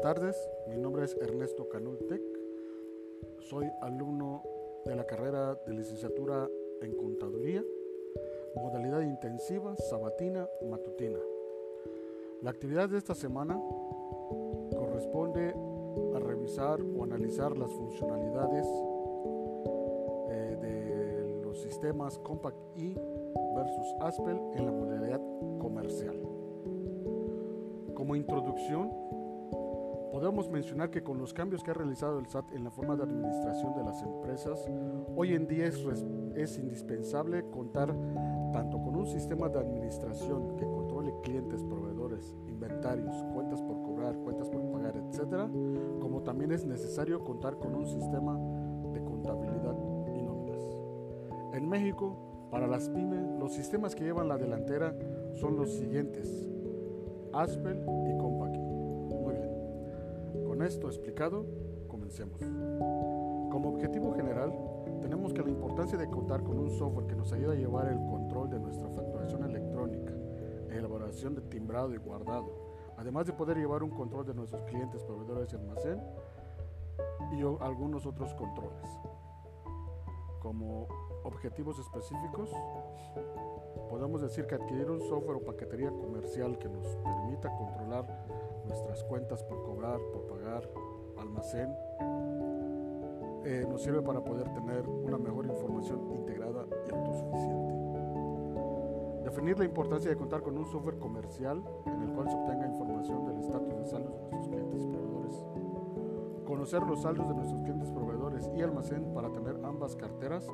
Buenas tardes, mi nombre es Ernesto Canultec, soy alumno de la carrera de licenciatura en contaduría, modalidad intensiva, sabatina, matutina. La actividad de esta semana corresponde a revisar o analizar las funcionalidades eh, de los sistemas Compact E versus Aspel en la modalidad comercial. Como introducción, podemos mencionar que con los cambios que ha realizado el SAT en la forma de administración de las empresas, hoy en día es, es indispensable contar tanto con un sistema de administración que controle clientes, proveedores, inventarios, cuentas por cobrar, cuentas por pagar, etc., como también es necesario contar con un sistema de contabilidad y nóminas. En México, para las pymes, los sistemas que llevan la delantera son los siguientes: Aspel y Compaq. Con esto explicado, comencemos. Como objetivo general, tenemos que la importancia de contar con un software que nos ayude a llevar el control de nuestra facturación electrónica, elaboración de timbrado y guardado, además de poder llevar un control de nuestros clientes, proveedores y almacén y algunos otros controles. Como objetivos específicos, podemos decir que adquirir un software o paquetería comercial que nos permita controlar nuestras cuentas por cobrar, por pagar, almacén, eh, nos sirve para poder tener una mejor información integrada y autosuficiente. Definir la importancia de contar con un software comercial en el cual se obtenga información del estatus de saldos de nuestros clientes y proveedores. Conocer los saldos de nuestros clientes, proveedores y almacén para tener ambas carteras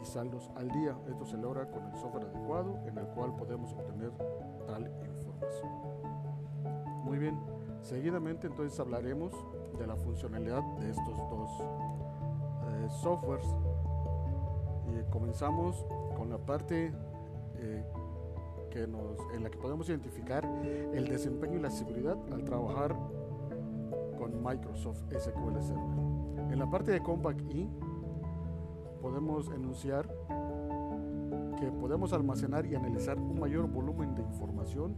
y saldos al día. Esto se logra con el software adecuado en el cual podemos obtener tal información. Muy bien, seguidamente entonces hablaremos de la funcionalidad de estos dos eh, softwares y comenzamos con la parte eh, que nos, en la que podemos identificar el desempeño y la seguridad al trabajar con Microsoft SQL Server. En la parte de Compact E podemos enunciar que podemos almacenar y analizar un mayor volumen de información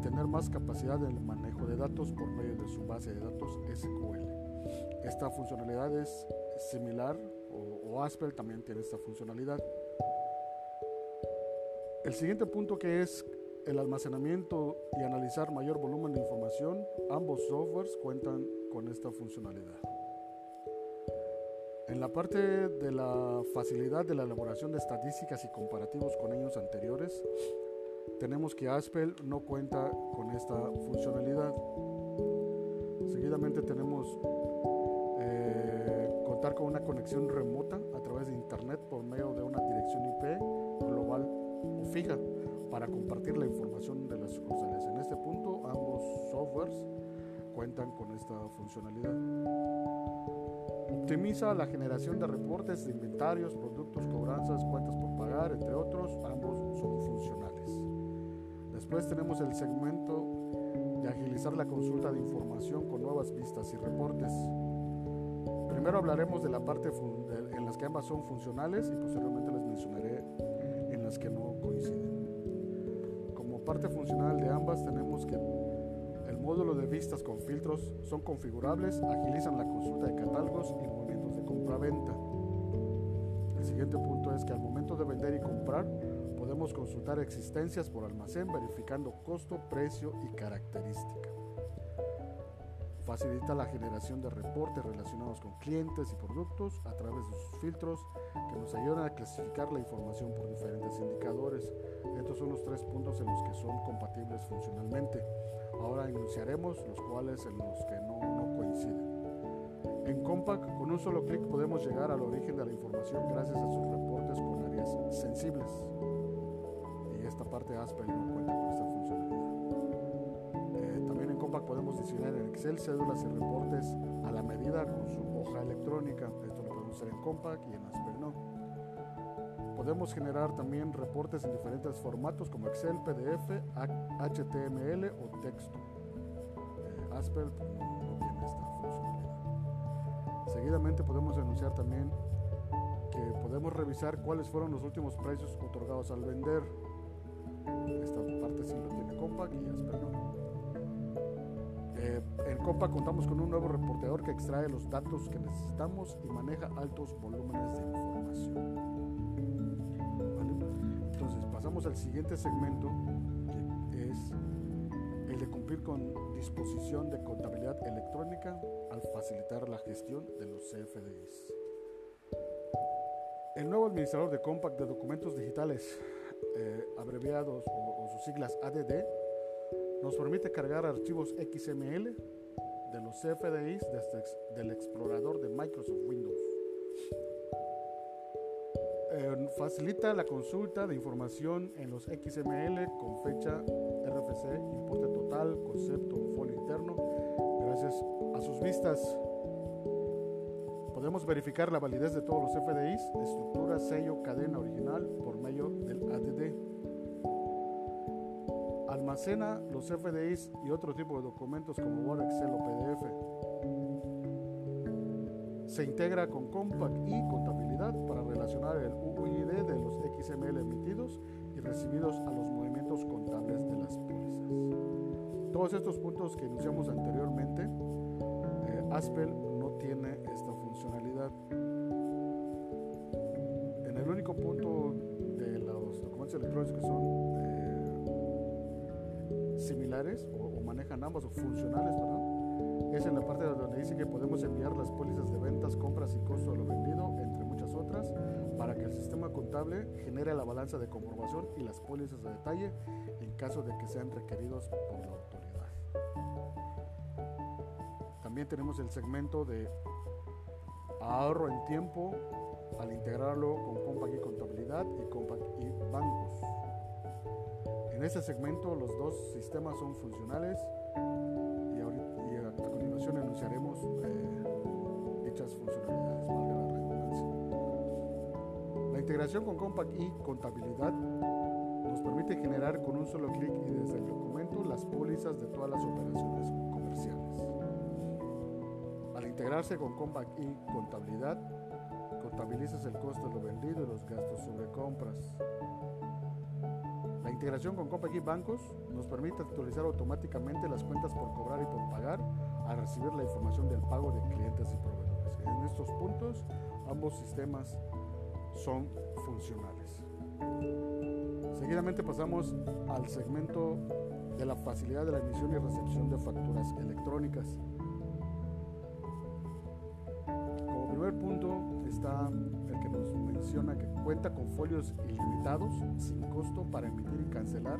tener más capacidad en el manejo de datos por medio de su base de datos SQL. Esta funcionalidad es similar o, o Aspel también tiene esta funcionalidad. El siguiente punto que es el almacenamiento y analizar mayor volumen de información, ambos softwares cuentan con esta funcionalidad. En la parte de la facilidad de la elaboración de estadísticas y comparativos con años anteriores, tenemos que Aspel no cuenta con esta funcionalidad. Seguidamente tenemos eh, contar con una conexión remota a través de Internet por medio de una dirección IP global o fija para compartir la información de las sucursales. En este punto, ambos softwares cuentan con esta funcionalidad. Optimiza la generación de reportes de inventarios, productos, cobranzas, cuentas por pagar, entre otros. Ambos son funcionales. Después tenemos el segmento de agilizar la consulta de información con nuevas vistas y reportes. Primero hablaremos de la parte en las que ambas son funcionales y posteriormente les mencionaré en las que no coinciden. Como parte funcional de ambas tenemos que el módulo de vistas con filtros son configurables, agilizan la consulta de catálogos y movimientos de compra-venta. El siguiente punto es que al momento de vender y comprar podemos consultar existencias por almacén verificando costo, precio y característica. Facilita la generación de reportes relacionados con clientes y productos a través de sus filtros que nos ayudan a clasificar la información por diferentes indicadores. Estos son los tres puntos en los que son compatibles funcionalmente. Ahora enunciaremos los cuales en los que no, no coinciden. En Compact, con un solo clic podemos llegar al origen de la información gracias a sus reportes con áreas sensibles. Aspel no cuenta con esta funcionalidad. Eh, también en Compact podemos diseñar en Excel cédulas y reportes a la medida con su hoja electrónica. Esto lo podemos hacer en Compact y en Aspel no. Podemos generar también reportes en diferentes formatos como Excel, PDF, HTML o texto. Eh, no, no tiene esta funcionalidad. Seguidamente podemos anunciar también que podemos revisar cuáles fueron los últimos precios otorgados al vender. Esta parte sí lo tiene Compact y no. Eh, en COPA contamos con un nuevo reporteador que extrae los datos que necesitamos y maneja altos volúmenes de información. Entonces pasamos al siguiente segmento que es el de cumplir con disposición de contabilidad electrónica al facilitar la gestión de los CFDIs. El nuevo administrador de Compact de documentos digitales, eh, abreviados o, sus siglas ADD, nos permite cargar archivos XML de los CFDIs desde del explorador de Microsoft Windows. Facilita la consulta de información en los XML con fecha RFC, importe total, concepto, folio interno. Gracias a sus vistas podemos verificar la validez de todos los CFDIs, estructura, sello, cadena original por medio del ADD almacena los FDIs y otro tipo de documentos como Word, Excel o PDF. Se integra con Compact y Contabilidad para relacionar el UID de los XML emitidos y recibidos a los movimientos contables de las pólizas. Todos estos puntos que iniciamos anteriormente, eh, Aspel no tiene esta En el único punto de los documentos electrónicos que son similares o, manejan ambos o funcionales, es en la parte donde dice que podemos enviar las pólizas de ventas, compras y costo de lo vendido, entre muchas otras, para que el sistema contable genere la balanza de comprobación y las pólizas de detalle en caso de que sean requeridos por la autoridad. También tenemos el segmento de ahorro en tiempo al integrarlo con Compact y Contabilidad y Compact y Bancos. En este segmento los dos sistemas son funcionales y, a, continuación enunciaremos eh, dichas funcionalidades, valga la redundancia. La integración con Compact y Contabilidad nos permite generar con un solo clic y desde el documento las pólizas de todas las operaciones integrarse con Compact y Contabilidad, contabilizas el costo de lo vendido y los gastos sobre compras integración con Compact Bancos nos permite actualizar automáticamente las cuentas por cobrar y por pagar a recibir la información del pago de clientes y proveedores. En estos puntos, ambos sistemas son funcionales. Seguidamente pasamos al segmento de la facilidad de la emisión y recepción de facturas electrónicas. Está el que nos menciona que cuenta con folios ilimitados sin costo para emitir y cancelar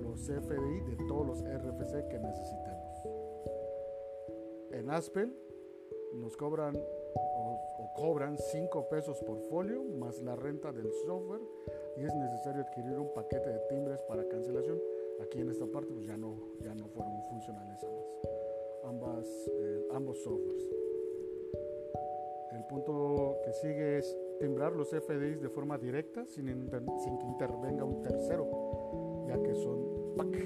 los CFDI de todos los RFC que necesitemos. En Aspel nos cobran o, cobran 5 pesos por folio más la renta del software y es necesario adquirir un paquete de timbres para cancelación. Aquí en esta parte pues ya no, ya no fueron funcionales ambas, eh, ambos softwares. Punto que sigue es timbrar los FDIs de forma directa sin, sin que intervenga un tercero, ya que son PAC.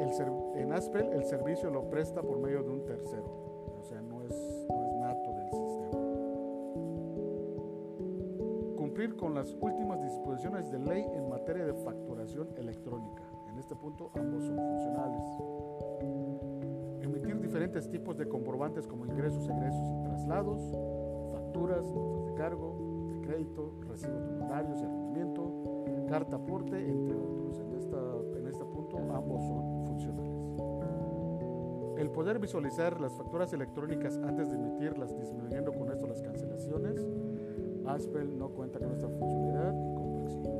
El en Aspel el servicio lo presta por medio de un tercero, o sea, no es, no es nato del sistema. Cumplir con las últimas disposiciones de ley en materia de facturación electrónica. En este punto ambos son funcionales diferentes tipos de comprobantes como ingresos, egresos y traslados, facturas, notas de cargo, de crédito, recibos de honorarios y rendimiento, carta aporte, entre otros. En, esta, en este punto ambos son funcionales. El poder visualizar las facturas electrónicas antes de emitirlas, disminuyendo con esto las cancelaciones, Aspel no cuenta con esta funcionalidad y complejidad.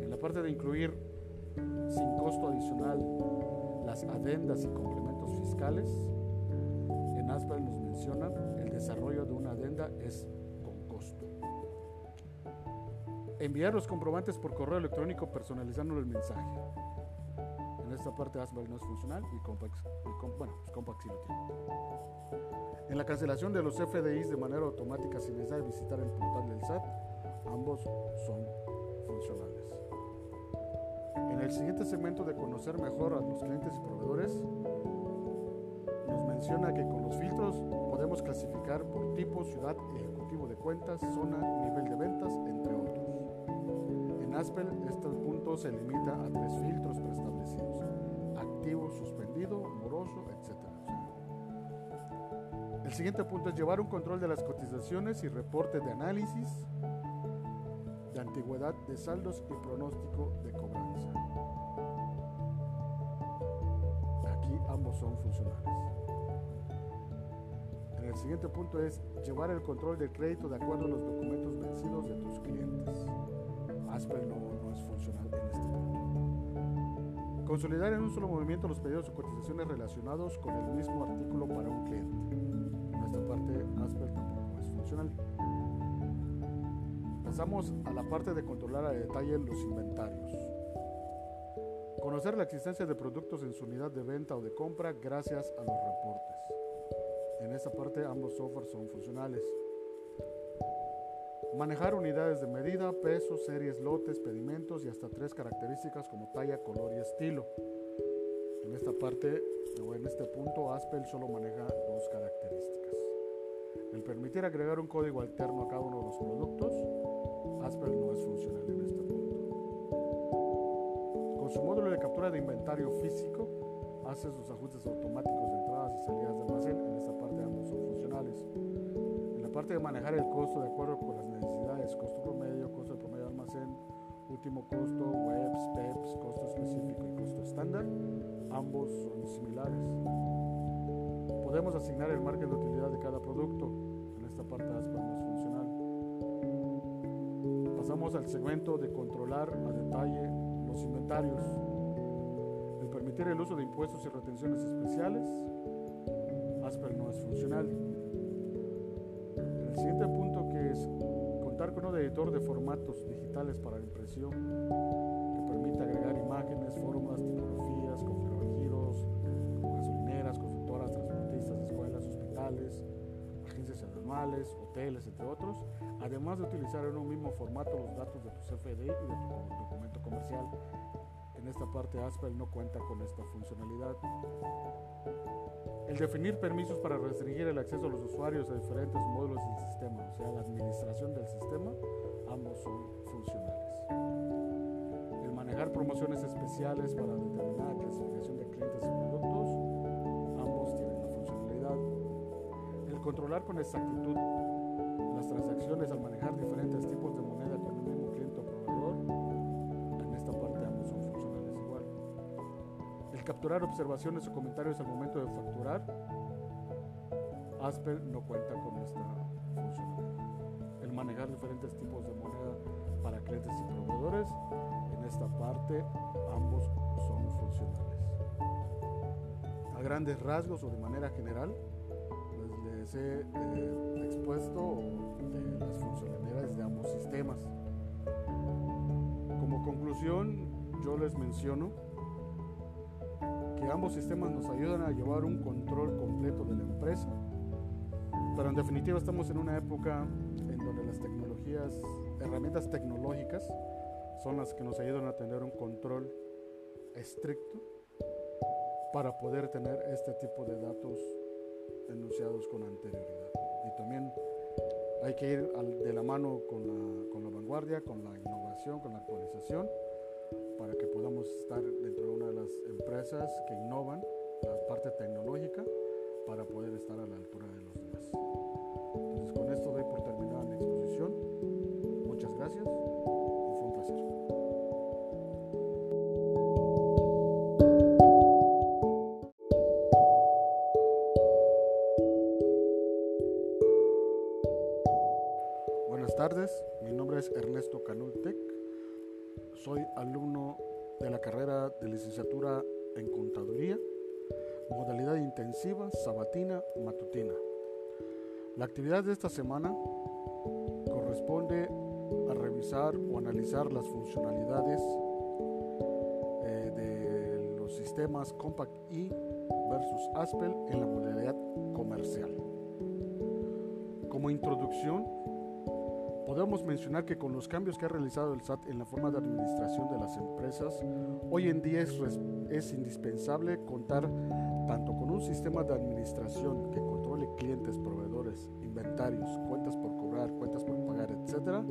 En la parte de incluir sin costo adicional las adendas y complementos fiscales, en Aspel nos menciona desarrollo de una adenda es con costo. Enviar los comprobantes por correo electrónico personalizando el mensaje. En esta parte Asbel no es funcional y Compact, bueno, pues sí lo tiene. En la cancelación de los FDIs de manera automática sin necesidad de visitar el portal del SAT, ambos son funcionales. En el siguiente segmento de conocer mejor a los clientes y proveedores, menciona que con los filtros podemos clasificar por tipo, ciudad, ejecutivo de cuentas, zona, nivel de ventas, entre otros. En Aspel, este punto se limita a tres filtros preestablecidos, activo, suspendido moroso, etc. El siguiente punto es llevar un control de las cotizaciones y reportes de análisis de antigüedad de saldos y pronóstico de cobranza. Aquí ambos son funcionales. El siguiente punto es llevar el control del crédito de acuerdo a los documentos vencidos de tus clientes. Asper no, no es funcional en este punto. Consolidar en un solo movimiento los pedidos o cotizaciones relacionados con el mismo artículo para un cliente. En esta parte, Asper tampoco es funcional. Pasamos a la parte de controlar a detalle los inventarios. Conocer la existencia de productos en su unidad de venta o de compra gracias a los reportes. En esta parte ambos softwares son funcionales. Manejar unidades de medida, peso, series, lotes, pedimentos y hasta tres características como talla, color y estilo. En esta parte o en este punto Aspel solo maneja dos características. El permitir agregar un código alterno a cada uno de los productos, Aspel no es funcional en este punto. Con su módulo de captura de inventario físico, hace sus ajustes automáticos salidas de almacén. En esta parte ambos son funcionales. En la parte de manejar el costo de acuerdo con las necesidades, costo promedio, costo de promedio de almacén, último costo, webs, PEPs, costo específico y costo estándar, ambos son similares. Podemos asignar el margen de utilidad de cada producto. En esta parte ASPA no es funcional. Pasamos al segmento de controlar a detalle los inventarios. El permitir el uso de impuestos y retenciones especiales. Funcional. El siguiente punto que es contar con un editor de formatos digitales para la impresión que permite agregar imágenes, fórmulas, tipografías, configurar gasolineras, constructoras, transportistas, escuelas, hospitales, agencias anuales, hoteles, entre otros, además de utilizar en un mismo formato los datos de tu CFDI y de tu documento comercial. En esta parte Aspel no cuenta con esta funcionalidad. El definir permisos para restringir el acceso a los usuarios a diferentes módulos del sistema, o sea, la administración del sistema, ambos son funcionales. El manejar promociones especiales para determinada clasificación de clientes y productos, ambos tienen la funcionalidad. El controlar con exactitud las transacciones al manejar diferentes tipos de moneda capturar observaciones o comentarios al momento de facturar, Asper no cuenta con esta funcionalidad. El manejar diferentes tipos de moneda para clientes y proveedores, en esta parte ambos son funcionales. A grandes rasgos o de manera general, pues les he eh, expuesto de las funcionalidades de ambos sistemas. Como conclusión, yo les menciono que ambos sistemas nos ayudan a llevar un control completo de la empresa, pero en definitiva estamos en una época en donde las tecnologías, herramientas tecnológicas, son las que nos ayudan a tener un control estricto para poder tener este tipo de datos enunciados con anterioridad. Y también hay que ir de la mano con la, con la vanguardia, con la innovación, con la actualización, para que podamos estar dentro de una de las empresas que innovan la parte tecnológica para poder estar a la altura de los demás. Entonces con esto doy por terminada mi exposición. Muchas gracias fue un placer. Buenas tardes, mi nombre es Ernesto Canultec, soy alumno de la carrera de licenciatura en contaduría, modalidad intensiva, sabatina, matutina. La actividad de esta semana corresponde a revisar o analizar las funcionalidades eh, de los sistemas Compact E versus Aspel en la modalidad comercial. Como introducción, podemos mencionar que con los cambios que ha realizado el SAT en la forma de administración de las empresas, hoy en día es, es indispensable contar tanto con un sistema de administración que controle clientes, proveedores, inventarios, cuentas por cobrar, cuentas por pagar, etc.,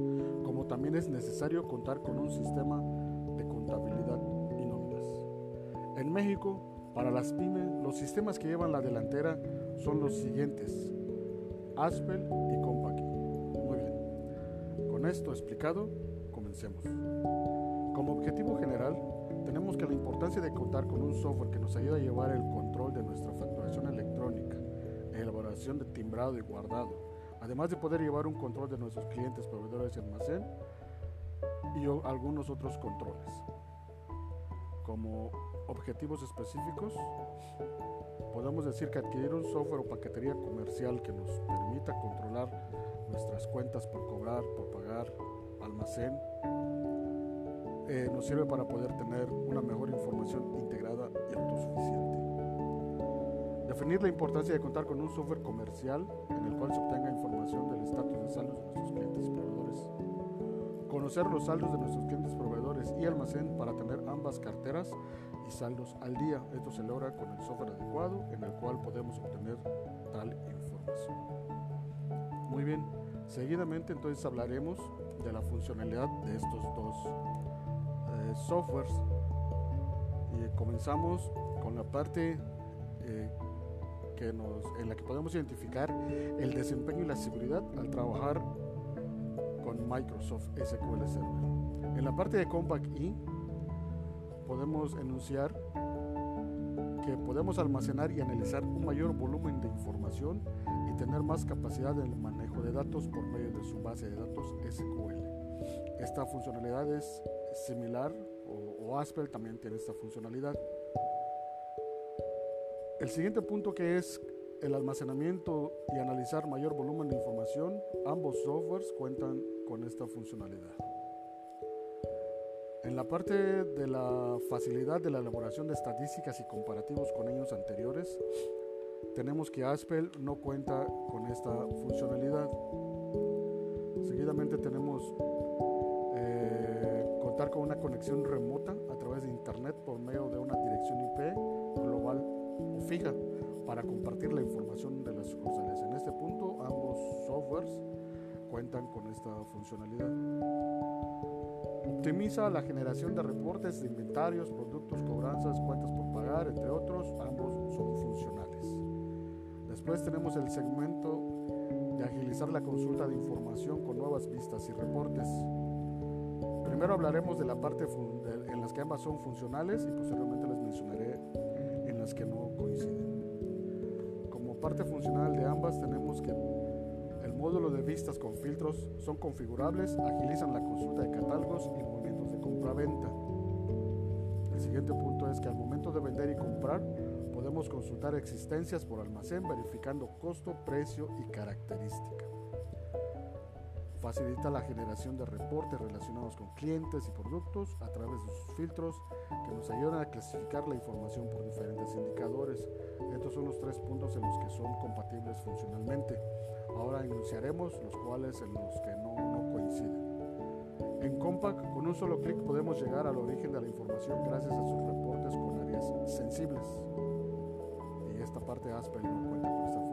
como también es necesario contar con un sistema de contabilidad y nóminas. En México Para las pymes, los sistemas que llevan la delantera son los siguientes: Aspel y Compaq. Con esto explicado, comencemos. Como objetivo general, tenemos que la importancia de contar con un software que nos ayude a llevar el control de nuestra facturación electrónica, elaboración de timbrado y guardado, además de poder llevar un control de nuestros clientes, proveedores y almacén y algunos otros controles. Como objetivos específicos, podemos decir que adquirir un software o paquetería comercial que nos permita controlar nuestras cuentas por cobrar, por pagar, almacén, eh, nos sirve para poder tener una mejor información integrada y autosuficiente. Definir la importancia de contar con un software comercial en el cual se obtenga información del estatus de saldos de nuestros clientes y proveedores. Conocer los saldos de nuestros clientes, proveedores y almacén para tener ambas carteras y saldos al día. Esto se logra con el software adecuado en el cual podemos obtener tal información. Muy bien, seguidamente entonces hablaremos de la funcionalidad de estos dos softwares y comenzamos con la parte eh, que en la que podemos identificar el desempeño y la seguridad al trabajar con Microsoft SQL Server. En la parte de Compact E podemos enunciar que podemos almacenar y analizar un mayor volumen de información tener más capacidad en el manejo de datos por medio de su base de datos SQL. Esta funcionalidad es similar o, Aspel también tiene esta funcionalidad. El siguiente punto que es el almacenamiento y analizar mayor volumen de información, ambos softwares cuentan con esta funcionalidad. En la parte de la facilidad de la elaboración de estadísticas y comparativos con años anteriores, tenemos que Aspel no cuenta con esta funcionalidad. Seguidamente tenemos contar con una conexión remota a través de Internet por medio de una dirección IP global o fija para compartir la información de las sucursales. En este punto, ambos softwares cuentan con esta funcionalidad. Optimiza la generación de reportes de inventarios, productos, cobranzas, cuentas por pagar, entre otros. Ambos son funcionales. Después tenemos el segmento de agilizar la consulta de información con nuevas vistas y reportes. Primero hablaremos de la parte en las que ambas son funcionales y posteriormente les mencionaré en las que no coinciden. Como parte funcional de ambas tenemos que el módulo de vistas con filtros son configurables, agilizan la consulta de catálogos y movimientos de compra-venta. El siguiente punto es que al momento de vender y comprar podemos consultar existencias por almacén verificando costo, precio y característica facilita la generación de reportes relacionados con clientes y productos a través de sus filtros que nos ayudan a clasificar la información por diferentes indicadores. Estos son los tres puntos en los que son compatibles funcionalmente. Ahora enunciaremos los cuales en los que no, no coinciden. En Compact, con un solo clic podemos llegar al origen de la información gracias a sus reportes con áreas sensibles. Parte no cuenta con esta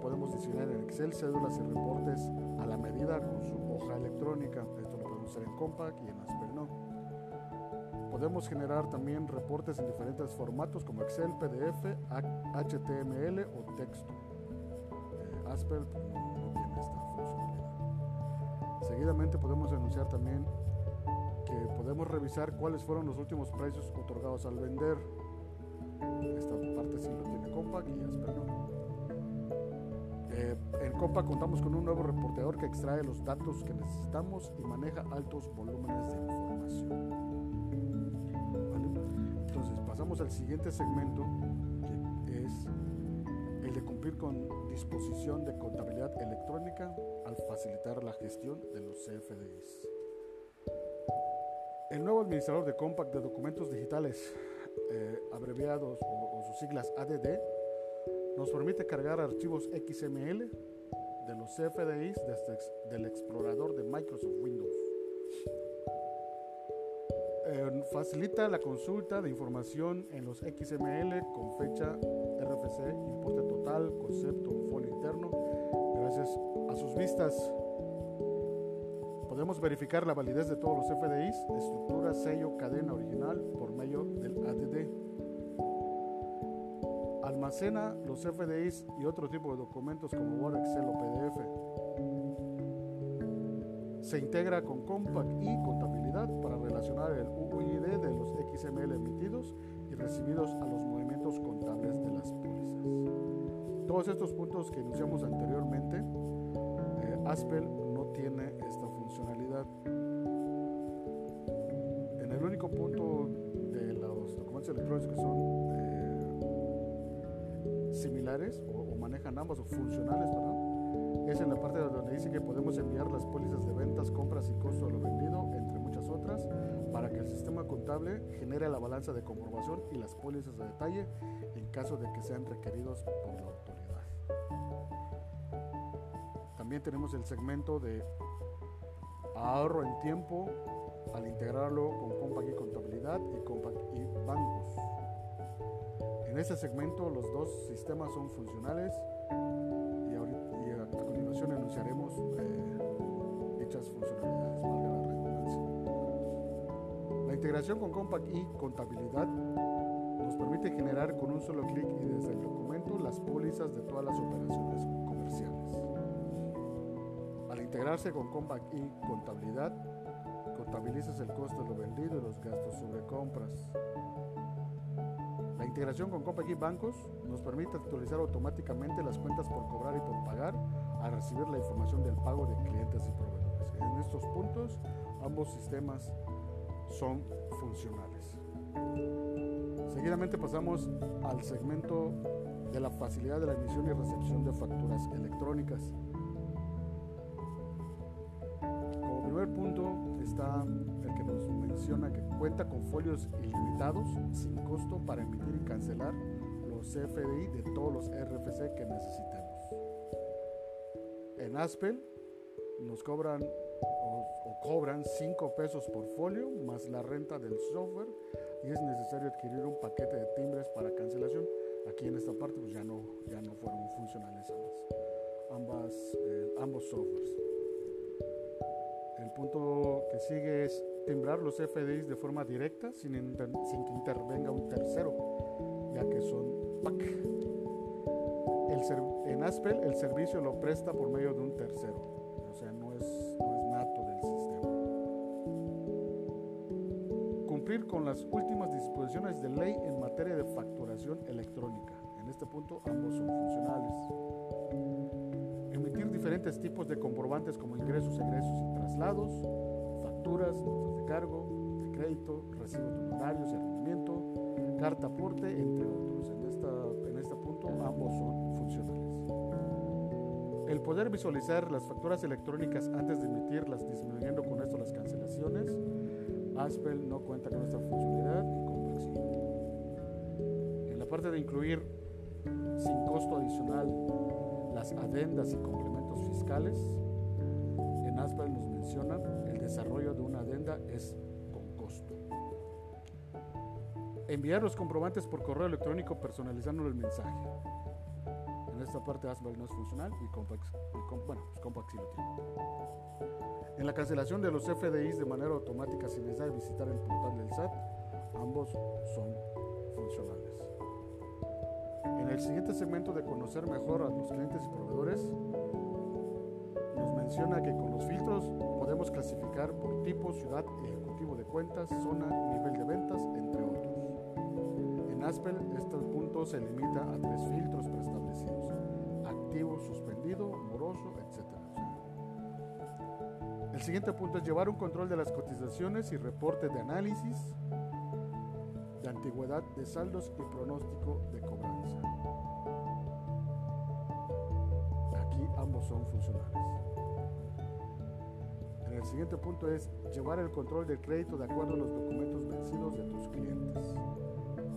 podemos diseñar en Excel cédulas y reportes a la medida con su hoja electrónica. Esto lo podemos hacer en Compact y en Asper no. Podemos generar también reportes en diferentes formatos como Excel, PDF, HTML o texto. Eh, pues, no, no tiene esta funcionalidad. Seguidamente podemos anunciar también que podemos revisar cuáles fueron los últimos precios otorgados al vender. Compact. Eh, en Compa contamos con un nuevo reporteador que extrae los datos que necesitamos y maneja altos volúmenes de información. Entonces pasamos al siguiente segmento que es el de cumplir con disposición de contabilidad electrónica al facilitar la gestión de los CFDIs. El nuevo administrador de Compact de documentos digitales, eh, abreviados o sus siglas ADD, nos permite cargar archivos XML de los CFDIs desde del explorador de Microsoft Windows. Eh, facilita la consulta de información en los XML con fecha RFC, importe total, concepto, folio interno, gracias a sus vistas. Podemos verificar la validez de todos los FDIs, estructura, sello, cadena original por medio del Almacena los FDIs y otro tipo de documentos como Word, Excel o PDF. Se integra con Compact y Contabilidad para relacionar el UID de los XML emitidos y recibidos a los movimientos contables de las pólizas. Todos estos puntos que iniciamos anteriormente, eh, Aspel no tiene esta funcionalidad. En el único punto de los documentos electrónicos que son similares o, o, manejan ambos o funcionales, es en la parte donde dice que podemos enviar las pólizas de ventas, compras y costo de lo vendido, entre muchas otras, para que el sistema contable genere la balanza de comprobación y las pólizas de detalle en caso de que sean requeridos por la autoridad. También tenemos el segmento de ahorro en tiempo al integrarlo con Compact y Contabilidad y Compact y Bancos. En este segmento los dos sistemas son funcionales y, ahorita, y a continuación enunciaremos eh, dichas funcionalidades, valga la redundancia. La integración con Compact y Contabilidad nos permite generar con un solo clic y desde el documento las pólizas de todas las operaciones comerciales. Al integrarse con Compact y Contabilidad, contabilizas el costo de lo vendido y los gastos sobre compras. La integración con Compact y Bancos nos permite actualizar automáticamente las cuentas por cobrar y por pagar al recibir la información del pago de clientes y proveedores. En estos puntos, ambos sistemas son funcionales. Seguidamente pasamos al segmento de la facilidad de la emisión y recepción de facturas electrónicas. Como primer punto está menciona que cuenta con folios ilimitados sin costo para emitir y cancelar los CFDI de todos los RFC que necesitemos. En Aspel nos cobran o, o cobran 5 pesos por folio más la renta del software y es necesario adquirir un paquete de timbres para cancelación. Aquí en esta parte pues ya no, ya no fueron funcionales ambas, ambas eh, ambos softwares. El punto que sigue es timbrar los FDIs de forma directa sin, sin que intervenga un tercero, ya que son PAC. El en Aspel el servicio lo presta por medio de un tercero, o sea, no es, no es nato del sistema. Cumplir con las últimas disposiciones de ley en materia de facturación electrónica. En este punto ambos son funcionales emitir diferentes tipos de comprobantes como ingresos, egresos y traslados, facturas, notas de cargo, de crédito, recibos honorarios y rendimiento, carta aporte, entre otros. En, esta, en este punto ambos son funcionales. El poder visualizar las facturas electrónicas antes de emitirlas, disminuyendo con esto las cancelaciones, Aspel no cuenta con esta funcionalidad y complejidad. En la parte de incluir sin costo adicional las adendas y complementos fiscales, en Aspel nos menciona desarrollo de una adenda es con costo. Enviar los comprobantes por correo electrónico personalizando el mensaje. En esta parte Aspel no es funcional y Compact, y, bueno, pues sí lo tiene. En la cancelación de los FDIs de manera automática sin necesidad de visitar el portal del SAT, ambos son funcionales. En el siguiente segmento de conocer mejor a los clientes y proveedores, menciona que con los filtros podemos clasificar por tipo, ciudad, ejecutivo de cuentas, zona, nivel de ventas, entre otros. En Aspel, este punto se limita a tres filtros preestablecidos: activo, suspendido, moroso, etc. El siguiente punto es llevar un control de las cotizaciones y reporte de análisis, de antigüedad de saldos y pronóstico de cobranza. Aquí ambos son funcionales. El siguiente punto es llevar el control del crédito de acuerdo a los documentos vencidos de tus clientes.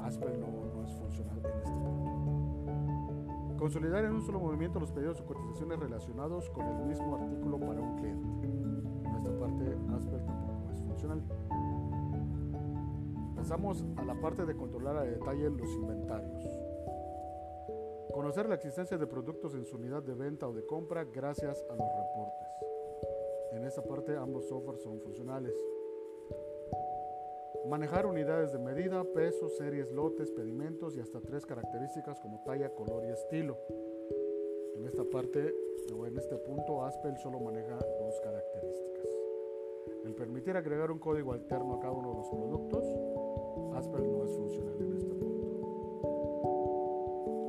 Asper no, no es funcional en este punto. Consolidar en un solo movimiento los pedidos o cotizaciones relacionados con el mismo artículo para un cliente. En esta parte Asper tampoco es funcional. Pasamos a la parte de controlar a detalle los inventarios. Conocer la existencia de productos en su unidad de venta o de compra gracias a los reportes. En esta parte ambos softwares son funcionales. Manejar unidades de medida, peso, series, lotes, pedimentos y hasta tres características como talla, color y estilo. En esta parte o en este punto Aspel solo maneja dos características. El permitir agregar un código alterno a cada uno de los productos, Aspel no es funcional en este punto.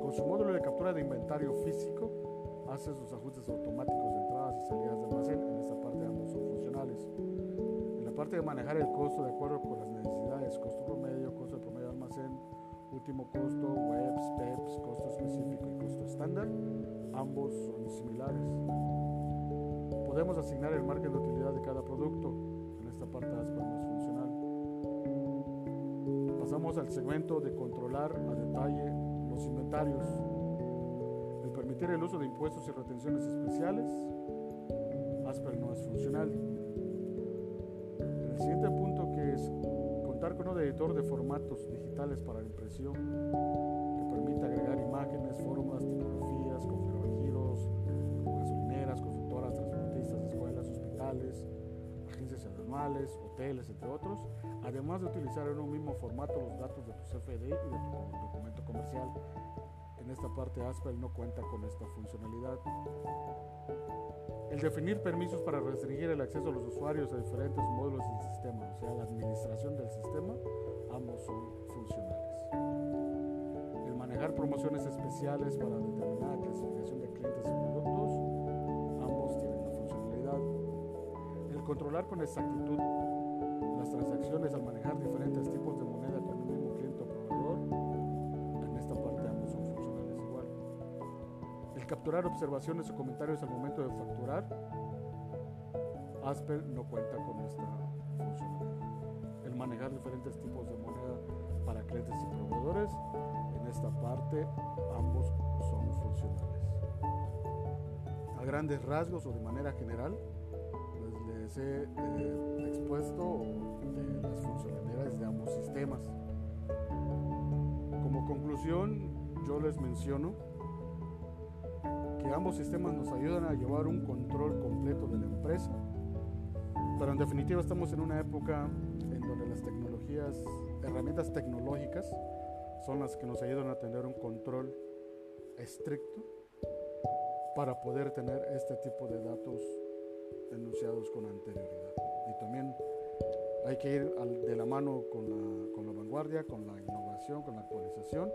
Con su módulo de captura de inventario físico, hace sus ajustes automáticos de entradas y salidas de almacén. En esta parte. En la parte de manejar el costo de acuerdo con las necesidades, costo promedio, costo de promedio de almacén, último costo, webs, PEPs, costo específico y costo estándar, ambos son similares. Podemos asignar el margen de utilidad de cada producto. En esta parte ASPA no es funcional. Pasamos al segmento de controlar a detalle los inventarios. El permitir el uso de impuestos y retenciones especiales, Asper no es funcional. Siguiente punto que es contar con un editor de formatos digitales para impresión que permite agregar imágenes, fórmulas, tipografías, configurar giros, gasolineras, constructoras, transportistas, escuelas, hospitales, agencias anuales, hoteles, entre otros, además de utilizar en un mismo formato los datos de tu CFDI y de tu documento comercial. En esta parte Aspel no cuenta con esta funcionalidad. El definir permisos para restringir el acceso a los usuarios a diferentes módulos del sistema, o sea, la administración del sistema, ambos son funcionales. El manejar promociones especiales para determinada clasificación de clientes y productos, ambos tienen la funcionalidad. El controlar con exactitud las transacciones al manejar diferentes tipos de moneda capturar observaciones o comentarios al momento de facturar, Asper no cuenta con esta funcionalidad. El manejar diferentes tipos de moneda para clientes y proveedores, en esta parte ambos son funcionales. A grandes rasgos o de manera general, pues les he eh, expuesto las funcionalidades de ambos sistemas. Como conclusión, yo les menciono ambos sistemas nos ayudan a llevar un control completo de la empresa, pero en definitiva estamos en una época en donde las tecnologías, herramientas tecnológicas, son las que nos ayudan a tener un control estricto para poder tener este tipo de datos enunciados con anterioridad. Y también hay que ir de la mano con la vanguardia, con la innovación, con la actualización,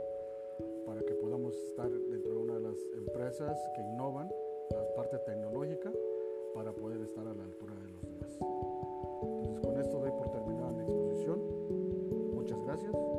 para que podamos estar dentro de una de las empresas que innovan la parte tecnológica para poder estar a la altura de los demás. Con esto doy por terminada mi exposición. Muchas gracias.